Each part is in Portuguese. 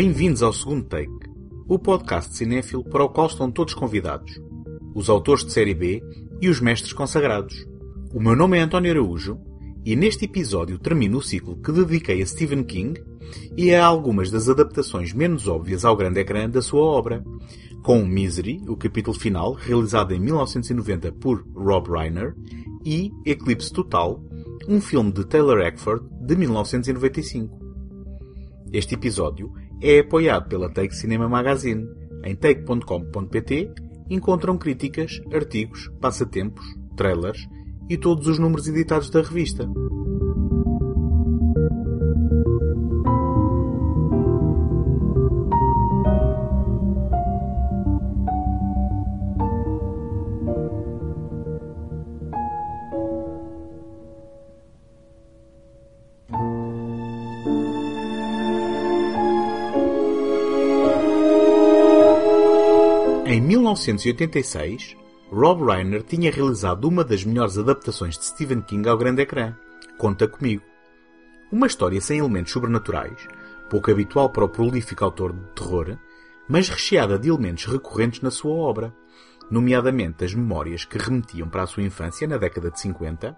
Bem-vindos ao segundo take, o podcast cinéfilo para o qual estão todos convidados, os autores de série B e os mestres consagrados. O meu nome é António Araújo e neste episódio termino o ciclo que dediquei a Stephen King e a algumas das adaptações menos óbvias ao grande ecrã da sua obra, com Misery, o capítulo final, realizado em 1990 por Rob Reiner, e Eclipse Total, um filme de Taylor Eckford de 1995. Este episódio é apoiado pela Take Cinema Magazine. Em take.com.pt encontram críticas, artigos, passatempos, trailers e todos os números editados da revista. 1986, Rob Reiner tinha realizado uma das melhores adaptações de Stephen King ao grande ecrã, Conta Comigo. Uma história sem elementos sobrenaturais, pouco habitual para o prolífico autor de terror, mas recheada de elementos recorrentes na sua obra, nomeadamente as memórias que remetiam para a sua infância na década de 50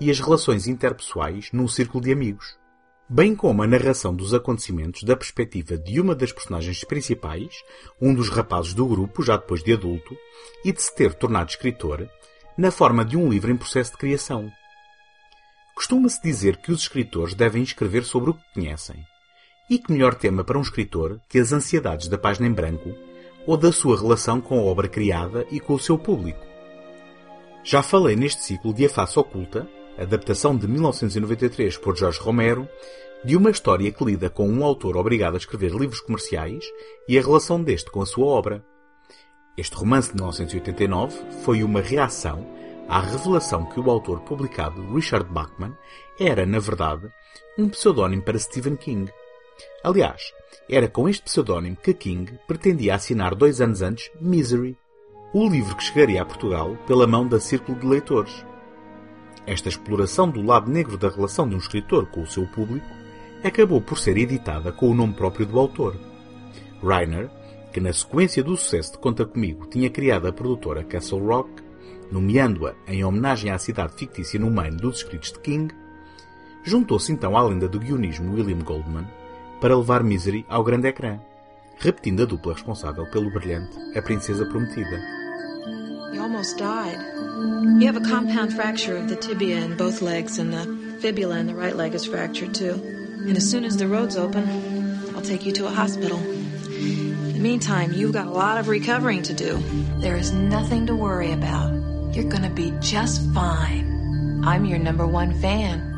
e as relações interpessoais num círculo de amigos bem como a narração dos acontecimentos da perspectiva de uma das personagens principais, um dos rapazes do grupo, já depois de adulto, e de se ter tornado escritor, na forma de um livro em processo de criação. Costuma-se dizer que os escritores devem escrever sobre o que conhecem. E que melhor tema para um escritor que as ansiedades da página em branco ou da sua relação com a obra criada e com o seu público. Já falei neste ciclo de A Face Oculta, adaptação de 1993 por Jorge Romero, de uma história que lida com um autor obrigado a escrever livros comerciais e a relação deste com a sua obra. Este romance de 1989 foi uma reação à revelação que o autor publicado, Richard Bachman, era, na verdade, um pseudónimo para Stephen King. Aliás, era com este pseudónimo que King pretendia assinar dois anos antes Misery, o livro que chegaria a Portugal pela mão da Círculo de Leitores. Esta exploração do lado negro da relação de um escritor com o seu público acabou por ser editada com o nome próprio do autor. Reiner, que na sequência do sucesso de Conta Comigo tinha criado a produtora Castle Rock, nomeando-a em homenagem à cidade fictícia no Maine dos escritos de King, juntou-se então à lenda do guionismo William Goldman para levar Misery ao grande ecrã, repetindo a dupla responsável pelo brilhante A Princesa Prometida. You almost died. You have a compound fracture of the tibia in both legs, and the fibula in the right leg is fractured too. And as soon as the road's open, I'll take you to a hospital. In the meantime, you've got a lot of recovering to do. There is nothing to worry about. You're gonna be just fine. I'm your number one fan.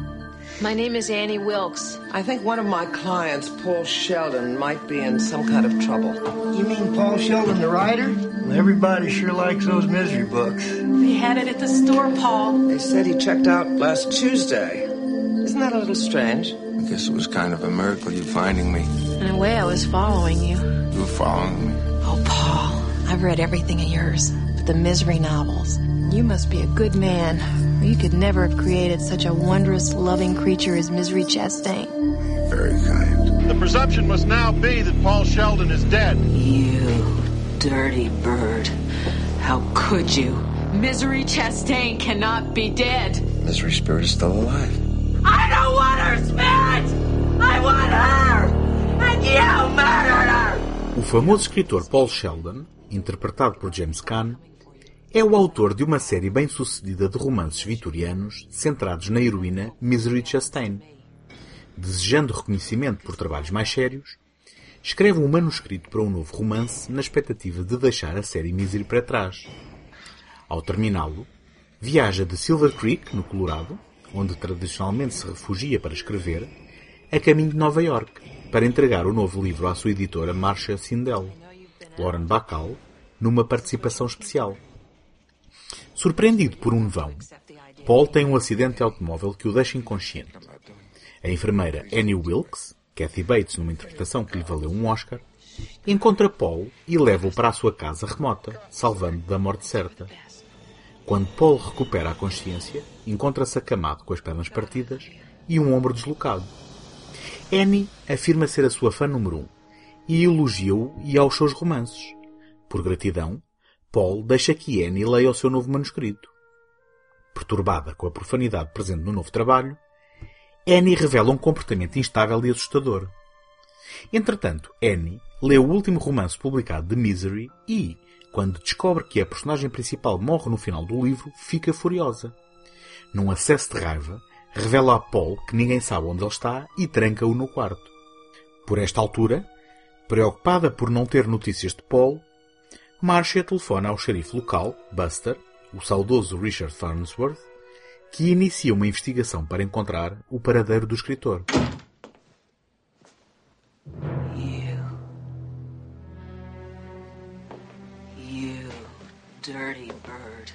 My name is Annie Wilkes. I think one of my clients, Paul Sheldon, might be in some kind of trouble. You mean Paul Sheldon, the writer? Well, everybody sure likes those misery books. They had it at the store, Paul. They said he checked out last Tuesday. Isn't that a little strange? I guess it was kind of a miracle you finding me. In a way, I was following you. You were following me. Oh, Paul, I've read everything of yours, but the misery novels. You must be a good man. Or You could never have created such a wondrous, loving creature as Misery Chastain. Very kind. The presumption must now be that Paul Sheldon is dead. You dirty bird. How could you? Misery Chastain cannot be dead. Misery Spirit is still alive. I don't want her spirit! I want her! And you murdered her! O famoso escritor Paul Sheldon, interpretado por James Caan, é o autor de uma série bem-sucedida de romances vitorianos centrados na heroína Misery Chastain. Desejando reconhecimento por trabalhos mais sérios, escreve um manuscrito para um novo romance na expectativa de deixar a série Misery para trás. Ao terminá-lo, viaja de Silver Creek, no Colorado, onde tradicionalmente se refugia para escrever, a caminho de Nova York, para entregar o novo livro à sua editora Marcia Sindel, Lauren Bacall, numa participação especial. Surpreendido por um nevão, Paul tem um acidente de automóvel que o deixa inconsciente. A enfermeira Annie Wilkes, Kathy Bates numa interpretação que lhe valeu um Oscar, encontra Paul e leva-o para a sua casa remota, salvando da morte certa. Quando Paul recupera a consciência, encontra-se acamado com as pernas partidas e um ombro deslocado. Annie afirma ser a sua fã número um e elogia-o e aos seus romances. Por gratidão, Paul deixa que Annie leia o seu novo manuscrito. Perturbada com a profanidade presente no novo trabalho, Annie revela um comportamento instável e assustador. Entretanto, Annie lê o último romance publicado de Misery e, quando descobre que a personagem principal morre no final do livro, fica furiosa. Num acesso de raiva, revela a Paul que ninguém sabe onde ele está e tranca-o no quarto. Por esta altura, preocupada por não ter notícias de Paul, Marcia telefona ao xerife local, Buster, o saudoso Richard Farnsworth, que inicia uma investigação para encontrar o paradeiro do escritor. You. You dirty bird.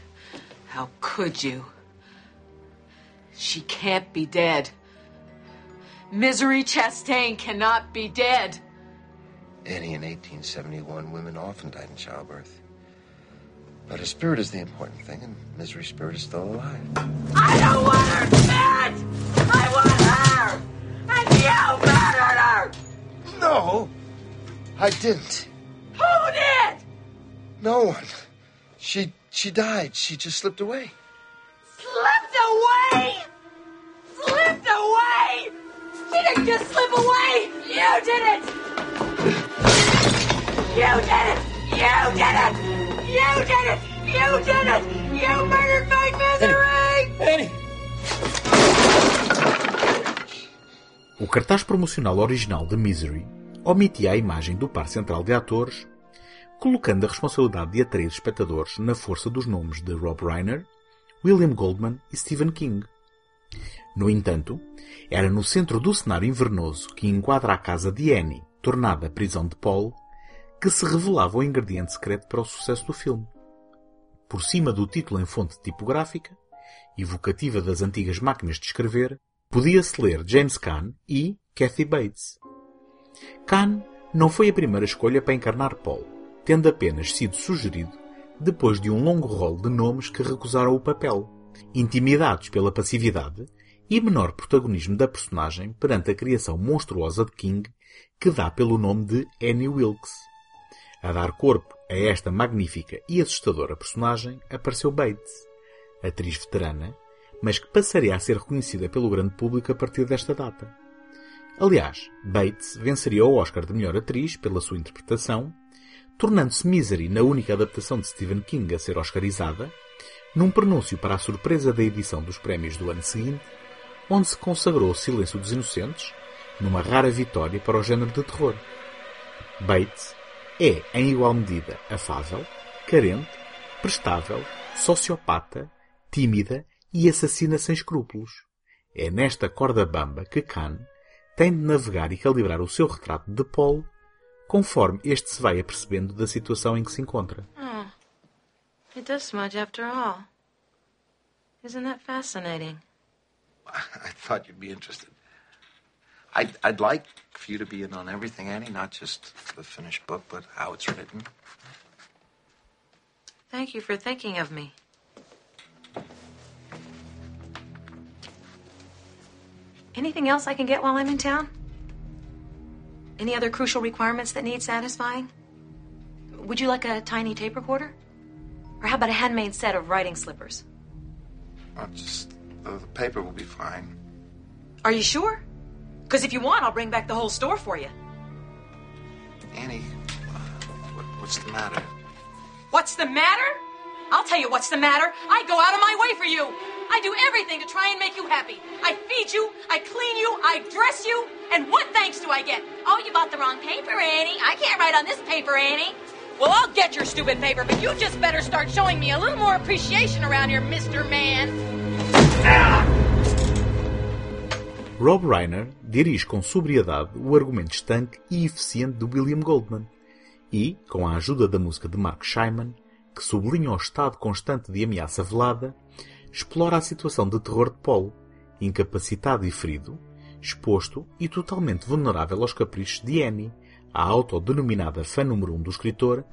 How could you? She can't be dead. Misery Chastain cannot be dead. Annie, in 1871, women often died in childbirth. But her spirit is the important thing, and Misery's spirit is still alive. I don't want her dead! I want her! And you murdered her! No! I didn't. Who did? No one. She she died. She just slipped away. Slipped away! Slipped away! She didn't just slip away! You did it! You did it! You did it! You did it! You did it! You murdered my misery! O cartaz promocional original de Misery omitia a imagem do par central de atores, colocando a responsabilidade de atrair espectadores na força dos nomes de Rob Reiner, William Goldman e Stephen King. No entanto, era no centro do cenário invernoso que enquadra a casa de Annie, tornada prisão de Paul, que se revelava o ingrediente secreto para o sucesso do filme. Por cima do título em fonte tipográfica, evocativa das antigas máquinas de escrever, podia-se ler James Caan e Kathy Bates. Caan não foi a primeira escolha para encarnar Paul, tendo apenas sido sugerido depois de um longo rol de nomes que recusaram o papel, intimidados pela passividade e menor protagonismo da personagem perante a criação monstruosa de King que dá pelo nome de Annie Wilkes. A dar corpo a esta magnífica e assustadora personagem apareceu Bates, atriz veterana, mas que passaria a ser reconhecida pelo grande público a partir desta data. Aliás, Bates venceria o Oscar de melhor atriz pela sua interpretação, tornando-se Misery na única adaptação de Stephen King a ser oscarizada, num pronúncio para a surpresa da edição dos prémios do ano seguinte, onde se consagrou o Silêncio dos Inocentes, numa rara vitória para o género de terror. Bates é, em igual medida, afável, carente, prestável, sociopata, tímida e assassina sem escrúpulos. É nesta corda bamba que Khan tem de navegar e calibrar o seu retrato de Paul conforme este se vai apercebendo da situação em que se encontra. Oh, it does smudge after all. Isn't that fascinating? I thought you'd be interested. I'd, I'd like for you to be in on everything, Annie, not just the finished book, but how it's written. Thank you for thinking of me. Anything else I can get while I'm in town? Any other crucial requirements that need satisfying? Would you like a tiny tape recorder? Or how about a handmade set of writing slippers? Well, just the, the paper will be fine. Are you sure? Because if you want, I'll bring back the whole store for you. Annie, what, what's the matter? What's the matter? I'll tell you what's the matter. I go out of my way for you. I do everything to try and make you happy. I feed you, I clean you, I dress you, and what thanks do I get? Oh, you bought the wrong paper, Annie. I can't write on this paper, Annie. Well, I'll get your stupid paper, but you just better start showing me a little more appreciation around here, Mr. Man. Rob Reiner dirige com sobriedade o argumento estanque e eficiente de William Goldman e, com a ajuda da música de Mark Scheinman, que sublinha o estado constante de ameaça velada, explora a situação de terror de Paul, incapacitado e ferido, exposto e totalmente vulnerável aos caprichos de Annie, a autodenominada fã número um do escritor,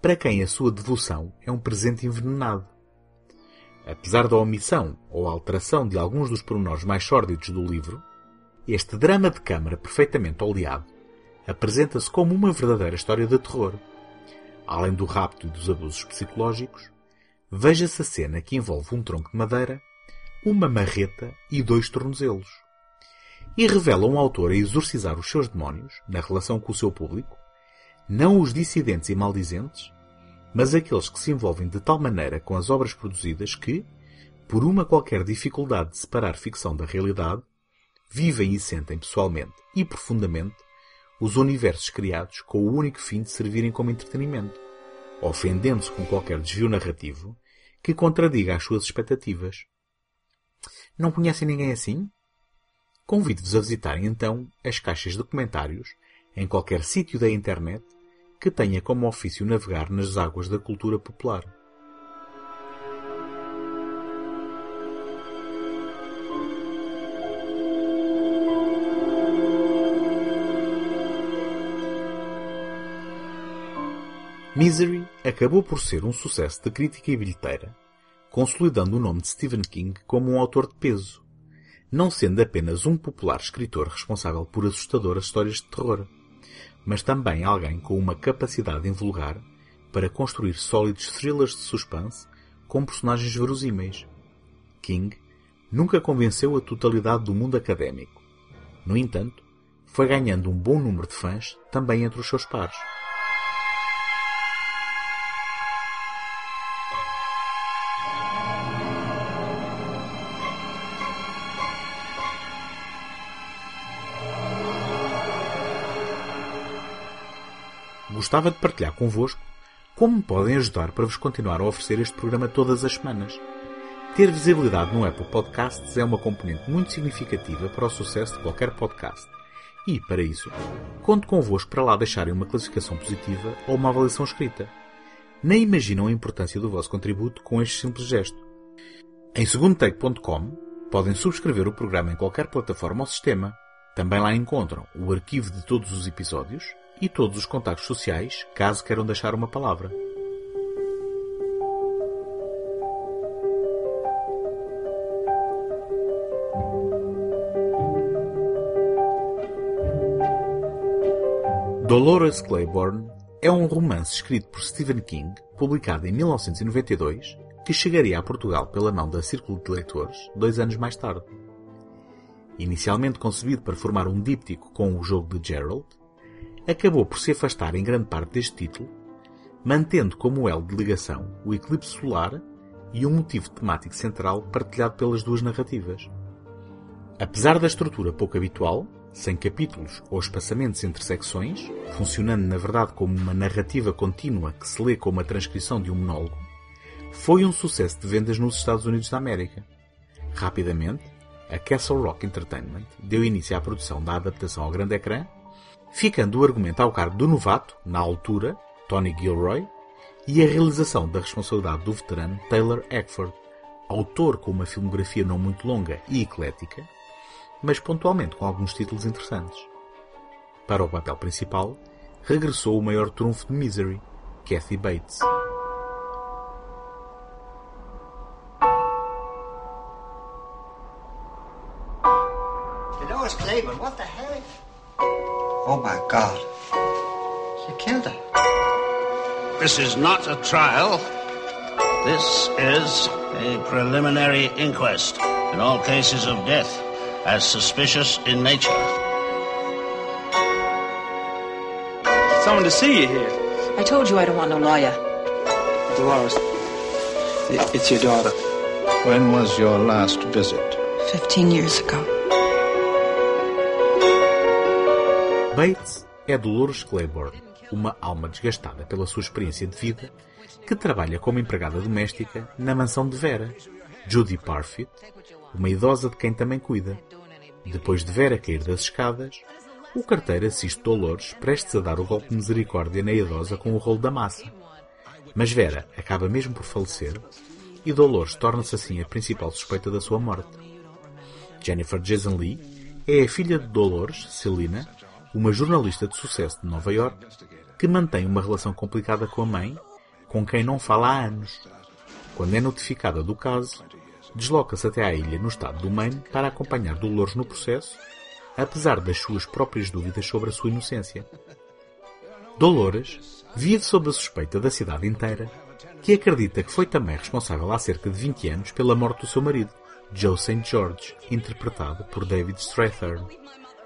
para quem a sua devoção é um presente envenenado. Apesar da omissão ou alteração de alguns dos pormenores mais sórdidos do livro, este drama de câmara perfeitamente oleado apresenta-se como uma verdadeira história de terror. Além do rapto e dos abusos psicológicos, veja-se a cena que envolve um tronco de madeira, uma marreta e dois tornozelos. E revela um autor a exorcizar os seus demónios na relação com o seu público, não os dissidentes e maldizentes, mas aqueles que se envolvem de tal maneira com as obras produzidas que, por uma qualquer dificuldade de separar ficção da realidade, vivem e sentem pessoalmente e profundamente os universos criados com o único fim de servirem como entretenimento, ofendendo-se com qualquer desvio narrativo que contradiga as suas expectativas. Não conhecem ninguém assim? Convido-vos a visitarem então as caixas de comentários em qualquer sítio da internet que tenha como ofício navegar nas águas da cultura popular. Misery acabou por ser um sucesso de crítica e bilheteira, consolidando o nome de Stephen King como um autor de peso, não sendo apenas um popular escritor responsável por assustadoras histórias de terror, mas também alguém com uma capacidade invulgar para construir sólidos thrillers de suspense com personagens verosímeis. King nunca convenceu a totalidade do mundo académico. No entanto, foi ganhando um bom número de fãs também entre os seus pares. Gostava de partilhar convosco como me podem ajudar para vos continuar a oferecer este programa todas as semanas. Ter visibilidade no Apple Podcasts é uma componente muito significativa para o sucesso de qualquer podcast. E, para isso, conto convosco para lá deixarem uma classificação positiva ou uma avaliação escrita. Nem imaginam a importância do vosso contributo com este simples gesto. Em segundotake.com podem subscrever o programa em qualquer plataforma ou sistema. Também lá encontram o arquivo de todos os episódios e todos os contactos sociais, caso queiram deixar uma palavra. Dolores Claiborne é um romance escrito por Stephen King, publicado em 1992, que chegaria a Portugal pela mão da Círculo de Leitores dois anos mais tarde. Inicialmente concebido para formar um díptico com o jogo de Gerald, acabou por se afastar em grande parte deste título, mantendo como elo de ligação o eclipse solar e um motivo temático central partilhado pelas duas narrativas. Apesar da estrutura pouco habitual, sem capítulos ou espaçamentos entre secções, funcionando na verdade como uma narrativa contínua que se lê como a transcrição de um monólogo, foi um sucesso de vendas nos Estados Unidos da América. Rapidamente, a Castle Rock Entertainment deu início à produção da adaptação ao grande ecrã ficando o argumento ao cargo do novato, na altura, Tony Gilroy, e a realização da responsabilidade do veterano Taylor Eckford, autor com uma filmografia não muito longa e eclética, mas pontualmente com alguns títulos interessantes. Para o papel principal, regressou o maior trunfo de Misery, Kathy Bates. This is not a trial. This is a preliminary inquest in all cases of death as suspicious in nature. Someone to see you here. I told you I don't want no lawyer. Dolores, i- it's your daughter. When was your last visit? Fifteen years ago. Bates é Dolores Claiborne, uma alma desgastada pela sua experiência de vida, que trabalha como empregada doméstica na mansão de Vera, Judy Parfit, uma idosa de quem também cuida. Depois de Vera cair das escadas, o carteiro assiste Dolores prestes a dar o golpe de misericórdia na idosa com o rolo da massa. Mas Vera acaba mesmo por falecer e Dolores torna-se assim a principal suspeita da sua morte. Jennifer Jason Lee é a filha de Dolores, Selina, uma jornalista de sucesso de Nova York que mantém uma relação complicada com a mãe, com quem não fala há anos. Quando é notificada do caso, desloca-se até à ilha no estado do Maine para acompanhar Dolores no processo apesar das suas próprias dúvidas sobre a sua inocência. Dolores vive sob a suspeita da cidade inteira, que acredita que foi também responsável há cerca de 20 anos pela morte do seu marido, Joe St. George, interpretado por David Strathern.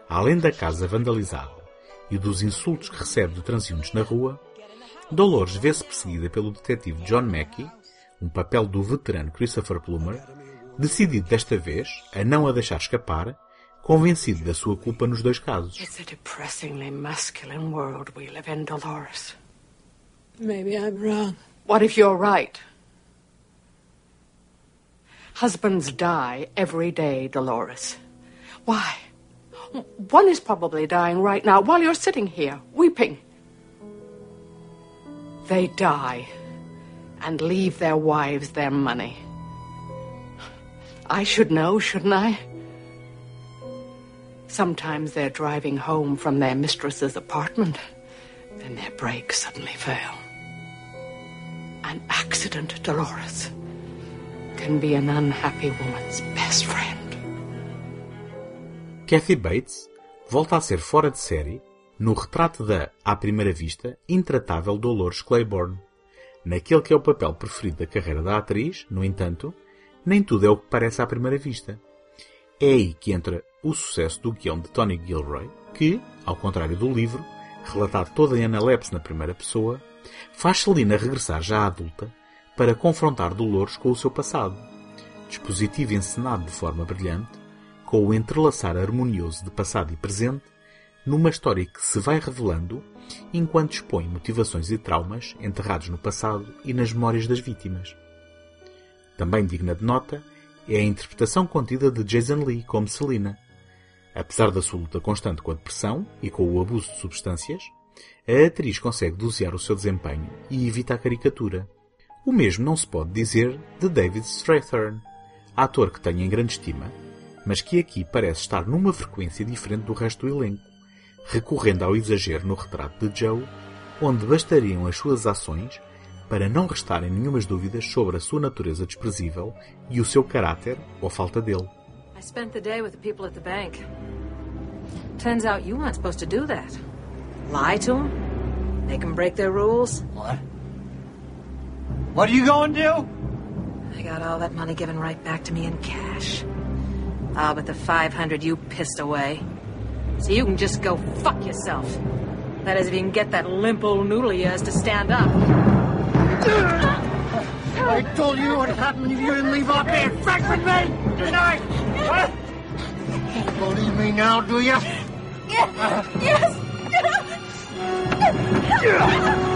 Além da casa vandalizada e dos insultos que recebe de transeuntes na rua, Dolores vê-se perseguida pelo detetive John Mackey, um papel do veterano Christopher Plummer, decidido desta vez a não a deixar escapar, convencido da sua culpa nos dois casos. It's a depressingly masculine world we live in, Dolores. Maybe I'm wrong. What if you're right? Husbands die every day, Dolores. Why? One is probably dying right now while you're sitting here, weeping. They die and leave their wives their money. I should know, shouldn't I? Sometimes they're driving home from their mistress's apartment, and their brakes suddenly fail. An accident, Dolores, can be an unhappy woman's best friend. Kathy Bates volta a ser fora de série no retrato da, à primeira vista, intratável Dolores Claiborne. Naquele que é o papel preferido da carreira da atriz, no entanto, nem tudo é o que parece à primeira vista. É aí que entra o sucesso do guião de Tony Gilroy, que, ao contrário do livro, relatado toda em analepse na primeira pessoa, faz Celina regressar já adulta para confrontar Dolores com o seu passado. Dispositivo encenado de forma brilhante, com o entrelaçar harmonioso de passado e presente, numa história que se vai revelando enquanto expõe motivações e traumas enterrados no passado e nas memórias das vítimas. Também digna de nota é a interpretação contida de Jason Lee como Selina. Apesar da sua luta constante com a depressão e com o abuso de substâncias, a atriz consegue dosear o seu desempenho e evita a caricatura. O mesmo não se pode dizer de David Strathern, ator que tenho em grande estima, mas que aqui parece estar numa frequência diferente do resto do elenco, recorrendo ao exagero no retrato de Joe, onde bastariam as suas ações para não restarem nenhumas dúvidas sobre a sua natureza desprezível e o seu caráter ou falta dele. I spent the day with the people at the bank. Turns out you weren't supposed to do that. Lie to them? Make them break their rules? What? What are you going to do? I got all that money given right back to me in cash. Ah, but the 500 you pissed away. So you can just go fuck yourself. That is, if you can get that limp old noodle of yours to stand up. I told you what happened if you didn't leave off being frank with me tonight. Huh? Don't believe me now, do you? Yes! My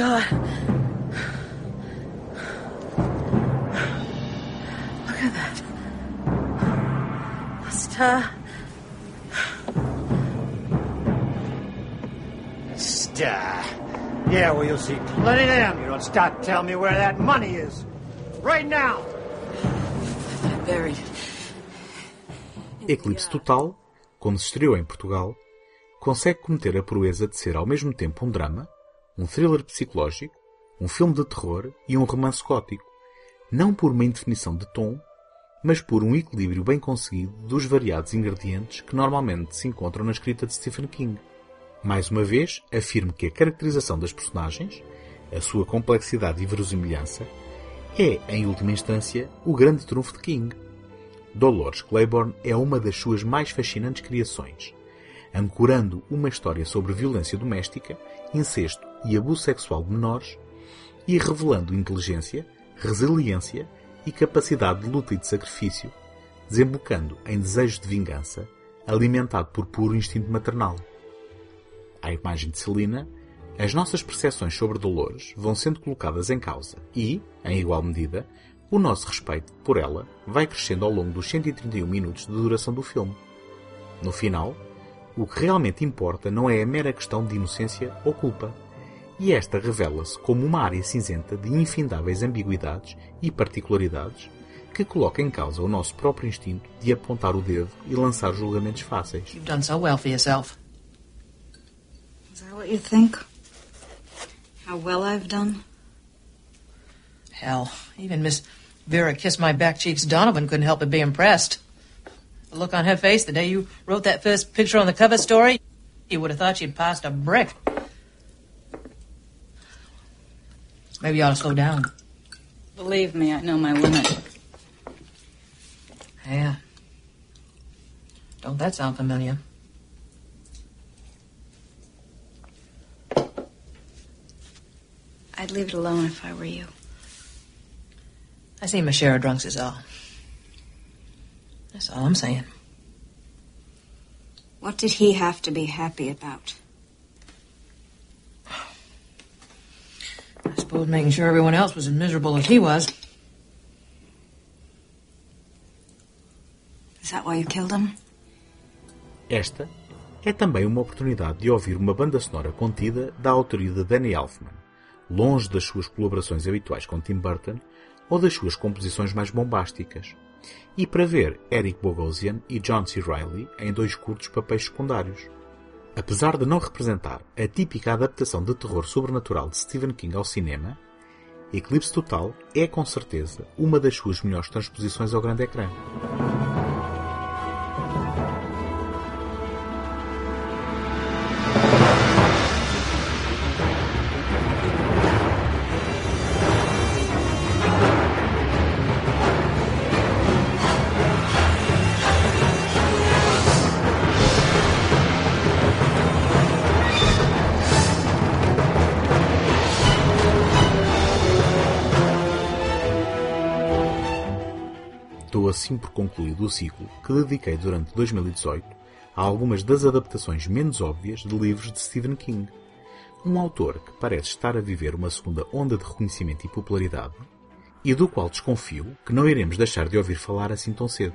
God. Look at that. A star. Star. Yeah, well, you'll see plenty of them. You don't stop telling me where that money is. Right now. Buried. Eclipse Total, quando se estreou em Portugal, consegue cometer a proeza de ser ao mesmo tempo um drama, um thriller psicológico, um filme de terror e um romance gótico, não por uma indefinição de tom, mas por um equilíbrio bem conseguido dos variados ingredientes que normalmente se encontram na escrita de Stephen King. Mais uma vez, afirmo que a caracterização das personagens, a sua complexidade e verosimilhança, é, em última instância, o grande trunfo de King. Dolores Claiborne é uma das suas mais fascinantes criações, ancorando uma história sobre violência doméstica, incesto e abuso sexual de menores e revelando inteligência, resiliência e capacidade de luta e de sacrifício, desembocando em desejo de vingança, alimentado por puro instinto maternal. À imagem de Celina, as nossas percepções sobre Dolores vão sendo colocadas em causa e, em igual medida, o nosso respeito por ela vai crescendo ao longo dos 131 minutos de duração do filme. No final, o que realmente importa não é a mera questão de inocência ou culpa, e esta revela-se como uma área cinzenta de infindáveis ambiguidades e particularidades que coloca em causa o nosso próprio instinto de apontar o dedo e lançar julgamentos fáceis. You've done so well for yourself. Is that what you think? How well I've done? Hell, even Miss Vera Kiss My Back Cheeks Donovan couldn't help but be impressed. The look on her face the day you wrote that first picture on the cover story, you would have thought she'd passed a brick. Maybe you ought to slow down. Believe me, I know my limit. Yeah. Don't that sound familiar? I'd leave it alone if I were you. I see my share of drunks is all. That's all I'm saying. What did he have to be happy about? Suppose making sure everyone else was as miserable as he was. Is that why you killed him? Esta é também uma oportunidade de ouvir uma banda sonora contida da autoria de Danny Elfman, longe das suas colaborações habituais com Tim Burton ou das suas composições mais bombásticas, e para ver Eric Bogosian e John C. Reilly em dois curtos papéis secundários. Apesar de não representar a típica adaptação de terror sobrenatural de Stephen King ao cinema, Eclipse Total é com certeza uma das suas melhores transposições ao grande ecrã. Assim por concluído o ciclo que dediquei durante 2018 a algumas das adaptações menos óbvias de livros de Stephen King. Um autor que parece estar a viver uma segunda onda de reconhecimento e popularidade e do qual desconfio que não iremos deixar de ouvir falar assim tão cedo.